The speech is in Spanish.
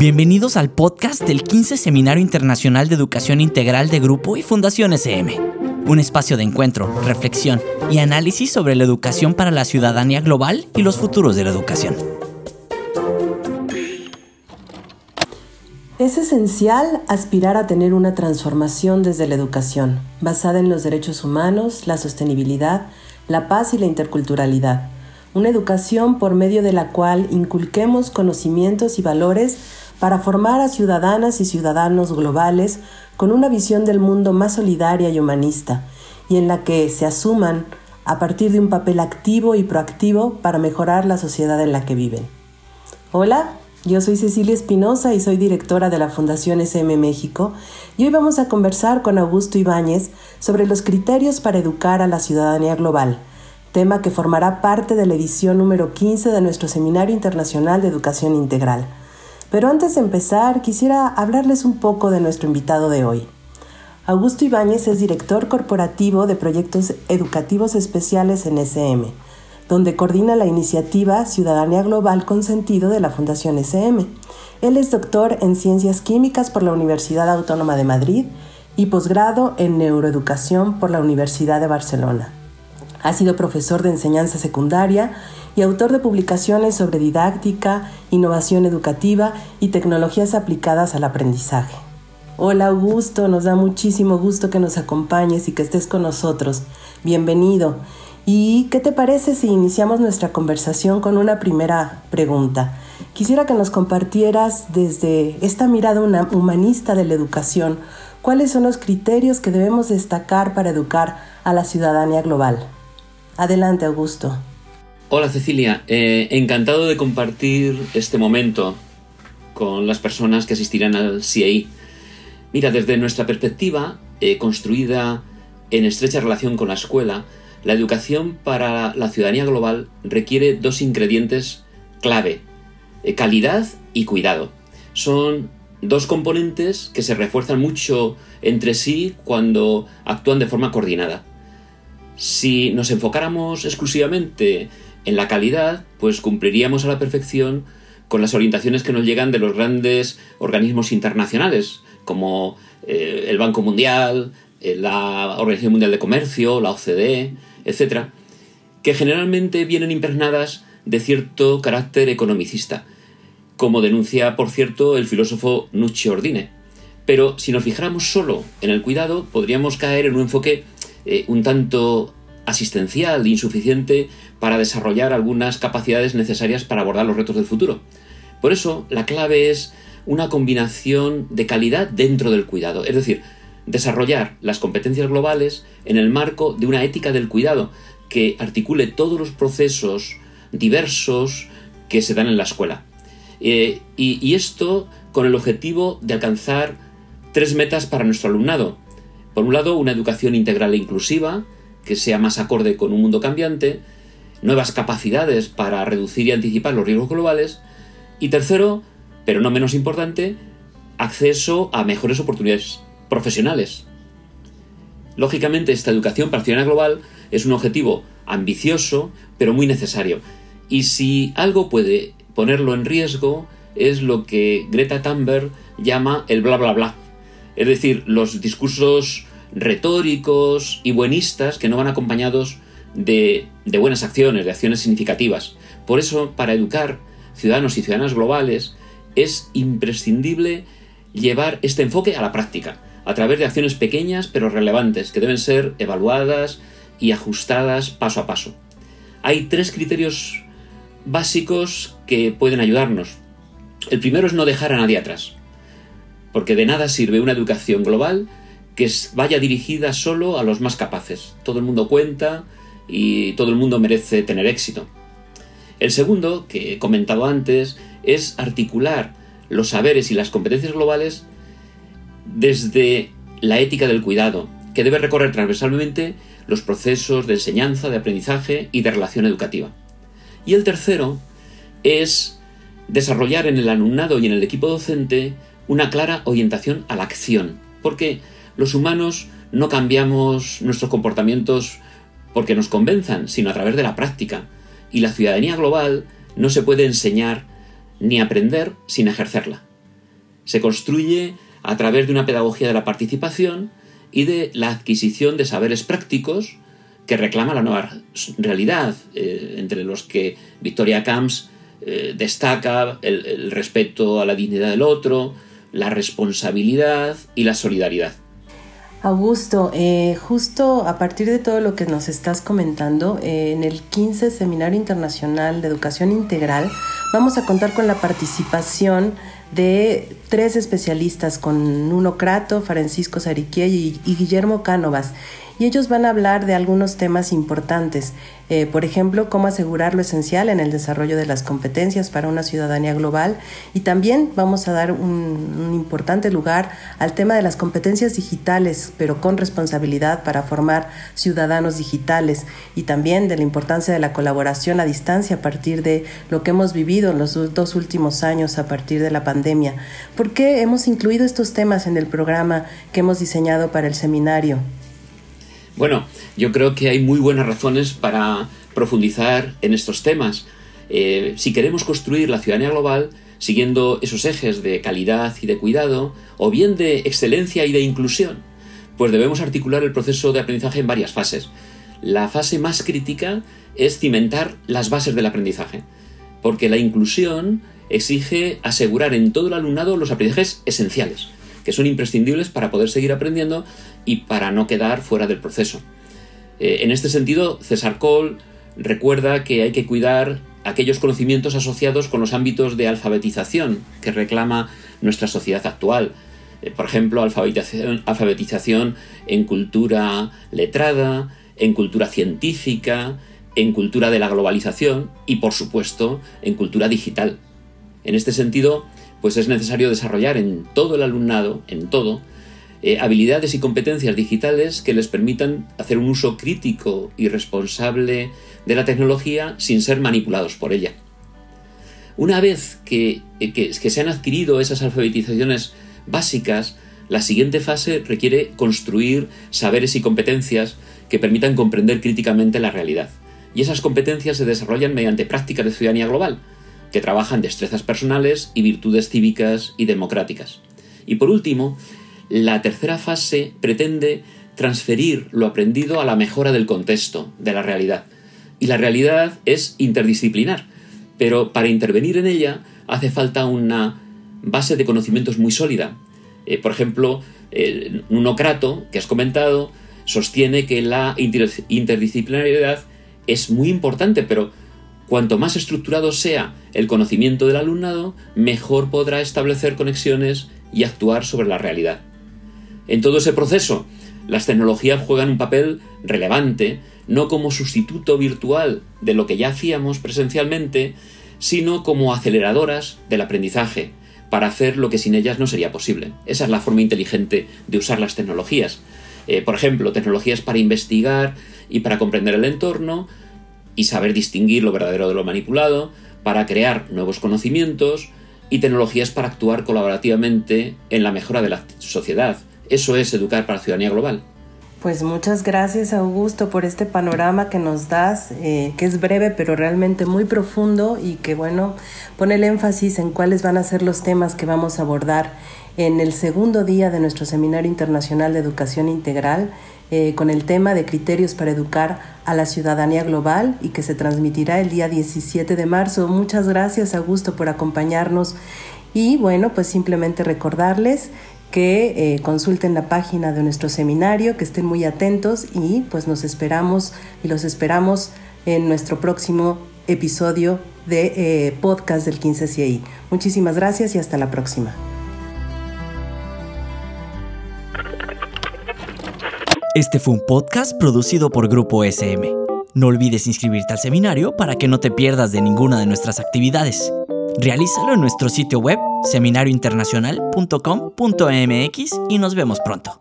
Bienvenidos al podcast del 15 Seminario Internacional de Educación Integral de Grupo y Fundación SM. Un espacio de encuentro, reflexión y análisis sobre la educación para la ciudadanía global y los futuros de la educación. Es esencial aspirar a tener una transformación desde la educación, basada en los derechos humanos, la sostenibilidad, la paz y la interculturalidad. Una educación por medio de la cual inculquemos conocimientos y valores para formar a ciudadanas y ciudadanos globales con una visión del mundo más solidaria y humanista, y en la que se asuman a partir de un papel activo y proactivo para mejorar la sociedad en la que viven. Hola, yo soy Cecilia Espinosa y soy directora de la Fundación SM México y hoy vamos a conversar con Augusto Ibáñez sobre los criterios para educar a la ciudadanía global, tema que formará parte de la edición número 15 de nuestro Seminario Internacional de Educación Integral. Pero antes de empezar, quisiera hablarles un poco de nuestro invitado de hoy. Augusto Ibáñez es director corporativo de proyectos educativos especiales en SM, donde coordina la iniciativa Ciudadanía Global con Sentido de la Fundación SM. Él es doctor en Ciencias Químicas por la Universidad Autónoma de Madrid y posgrado en Neuroeducación por la Universidad de Barcelona. Ha sido profesor de enseñanza secundaria y autor de publicaciones sobre didáctica, innovación educativa y tecnologías aplicadas al aprendizaje. Hola Augusto, nos da muchísimo gusto que nos acompañes y que estés con nosotros. Bienvenido. ¿Y qué te parece si iniciamos nuestra conversación con una primera pregunta? Quisiera que nos compartieras desde esta mirada humanista de la educación, cuáles son los criterios que debemos destacar para educar a la ciudadanía global. Adelante, Augusto. Hola Cecilia, eh, encantado de compartir este momento con las personas que asistirán al CIEI. Mira, desde nuestra perspectiva, eh, construida en estrecha relación con la escuela, la educación para la ciudadanía global requiere dos ingredientes clave, eh, calidad y cuidado. Son dos componentes que se refuerzan mucho entre sí cuando actúan de forma coordinada. Si nos enfocáramos exclusivamente en la calidad, pues cumpliríamos a la perfección con las orientaciones que nos llegan de los grandes organismos internacionales, como eh, el Banco Mundial, eh, la Organización Mundial de Comercio, la OCDE, etc., que generalmente vienen impregnadas de cierto carácter economicista, como denuncia, por cierto, el filósofo Nucci Ordine. Pero si nos fijáramos solo en el cuidado, podríamos caer en un enfoque eh, un tanto asistencial insuficiente para desarrollar algunas capacidades necesarias para abordar los retos del futuro. Por eso, la clave es una combinación de calidad dentro del cuidado, es decir, desarrollar las competencias globales en el marco de una ética del cuidado que articule todos los procesos diversos que se dan en la escuela. Eh, y esto con el objetivo de alcanzar tres metas para nuestro alumnado. Por un lado, una educación integral e inclusiva, que sea más acorde con un mundo cambiante, nuevas capacidades para reducir y anticipar los riesgos globales, y tercero, pero no menos importante, acceso a mejores oportunidades profesionales. Lógicamente, esta educación para global es un objetivo ambicioso, pero muy necesario. Y si algo puede ponerlo en riesgo, es lo que Greta Thunberg llama el bla bla bla. Es decir, los discursos retóricos y buenistas que no van acompañados de, buenas acciones, de acciones significativas. Por eso, para educar ciudadanos y ciudadanas globales, es imprescindible llevar este enfoque a la práctica, a través de acciones pequeñas pero relevantes, que deben ser evaluadas y ajustadas paso a paso. Hay tres criterios básicos que pueden ayudarnos. El primero es no dejar a nadie atrás, porque de nada sirve una educación global que vaya dirigida solo a los más capaces. Todo el mundo cuenta y todo el mundo merece tener éxito. El segundo, que he comentado antes, es articular los saberes y las competencias globales desde la ética del cuidado, que debe recorrer transversalmente los procesos de enseñanza, de aprendizaje y de relación educativa. Y el tercero es desarrollar en el alumnado y en el equipo docente una clara orientación a la acción, porque los humanos no cambiamos nuestros comportamientos porque nos convenzan, sino a través de la práctica. Y la ciudadanía global no se puede enseñar ni aprender sin ejercerla. Se construye a través de una pedagogía de la participación y de la adquisición de saberes prácticos que reclama la nueva realidad, eh, entre los que Victoria Camps eh, destaca el respeto a la dignidad del otro, la responsabilidad y la solidaridad. Augusto, eh, justo a partir de todo lo que nos estás comentando, eh, en el 15 Seminario Internacional de Educación Integral vamos a contar con la participación de tres especialistas, con Nuno Crato, Francisco Sariquie y, y Guillermo Cánovas y ellos van a hablar de algunos temas importantes, eh, por ejemplo, cómo asegurar lo esencial en el desarrollo de las competencias para una ciudadanía global y también vamos a dar un, importante lugar al tema de las competencias digitales, pero con responsabilidad para formar ciudadanos digitales y también de la importancia de la colaboración a distancia a partir de lo que hemos vivido en los dos últimos años a partir de la pandemia. ¿Por qué hemos incluido estos temas en el programa que hemos diseñado para el seminario? Bueno, yo creo que hay muy buenas razones para profundizar en estos temas. Eh, si queremos construir la ciudadanía global siguiendo esos ejes de calidad y de cuidado, o bien de excelencia y de inclusión, pues debemos articular el proceso de aprendizaje en varias fases. La fase más crítica es cimentar las bases del aprendizaje, porque la inclusión exige asegurar en todo el alumnado los aprendizajes esenciales que son imprescindibles para poder seguir aprendiendo y para no quedar fuera del proceso. Eh, en este sentido, César Cole recuerda que hay que cuidar aquellos conocimientos asociados con los ámbitos de alfabetización que reclama nuestra sociedad actual. Eh, por ejemplo, alfabetización, alfabetización en cultura letrada, en cultura científica, en cultura de la globalización y, por supuesto, en cultura digital. En este sentido, pues es necesario desarrollar en todo el alumnado, en todo, eh, habilidades y competencias digitales que les permitan hacer un uso crítico y responsable de la tecnología sin ser manipulados por ella. Una vez que, eh, que se han adquirido esas alfabetizaciones básicas, la siguiente fase requiere construir saberes y competencias que permitan comprender críticamente la realidad. Y esas competencias se desarrollan mediante prácticas de ciudadanía global, que trabajan destrezas personales y virtudes cívicas y democráticas. Y por último, la tercera fase pretende transferir lo aprendido a la mejora del contexto, de la realidad. Y la realidad es interdisciplinar, pero para intervenir en ella hace falta una base de conocimientos muy sólida. Eh, por ejemplo, eh, Crato, que has comentado, sostiene que la interdisciplinariedad es muy importante, pero Cuanto más estructurado sea el conocimiento del alumnado, mejor podrá establecer conexiones y actuar sobre la realidad. En todo ese proceso, las tecnologías juegan un papel relevante, no como sustituto virtual de lo que ya hacíamos presencialmente, sino como aceleradoras del aprendizaje, para hacer lo que sin ellas no sería posible. Esa es la forma inteligente de usar las tecnologías. Eh, por ejemplo, tecnologías para investigar y para comprender el entorno, y saber distinguir lo verdadero de lo manipulado, para crear nuevos conocimientos y tecnologías para actuar colaborativamente en la mejora de la sociedad. Eso es educar para la ciudadanía global. Pues muchas gracias Augusto por este panorama que nos das, eh, que es breve pero realmente muy profundo y que bueno, pone el énfasis en cuáles van a ser los temas que vamos a abordar en el segundo día de nuestro Seminario Internacional de Educación Integral eh, con el tema de criterios para educar a la ciudadanía global y que se transmitirá el día 17 de marzo. Muchas gracias, Augusto, por acompañarnos. Y bueno, pues simplemente recordarles que eh, consulten la página de nuestro seminario, que estén muy atentos y pues nos esperamos y los esperamos en nuestro próximo episodio de eh, podcast del 15 CI. Muchísimas gracias y hasta la próxima. Este fue un podcast producido por Grupo SM. No olvides inscribirte al seminario para que no te pierdas de ninguna de nuestras actividades. Realízalo en nuestro sitio web seminariointernacional.com.mx y nos vemos pronto.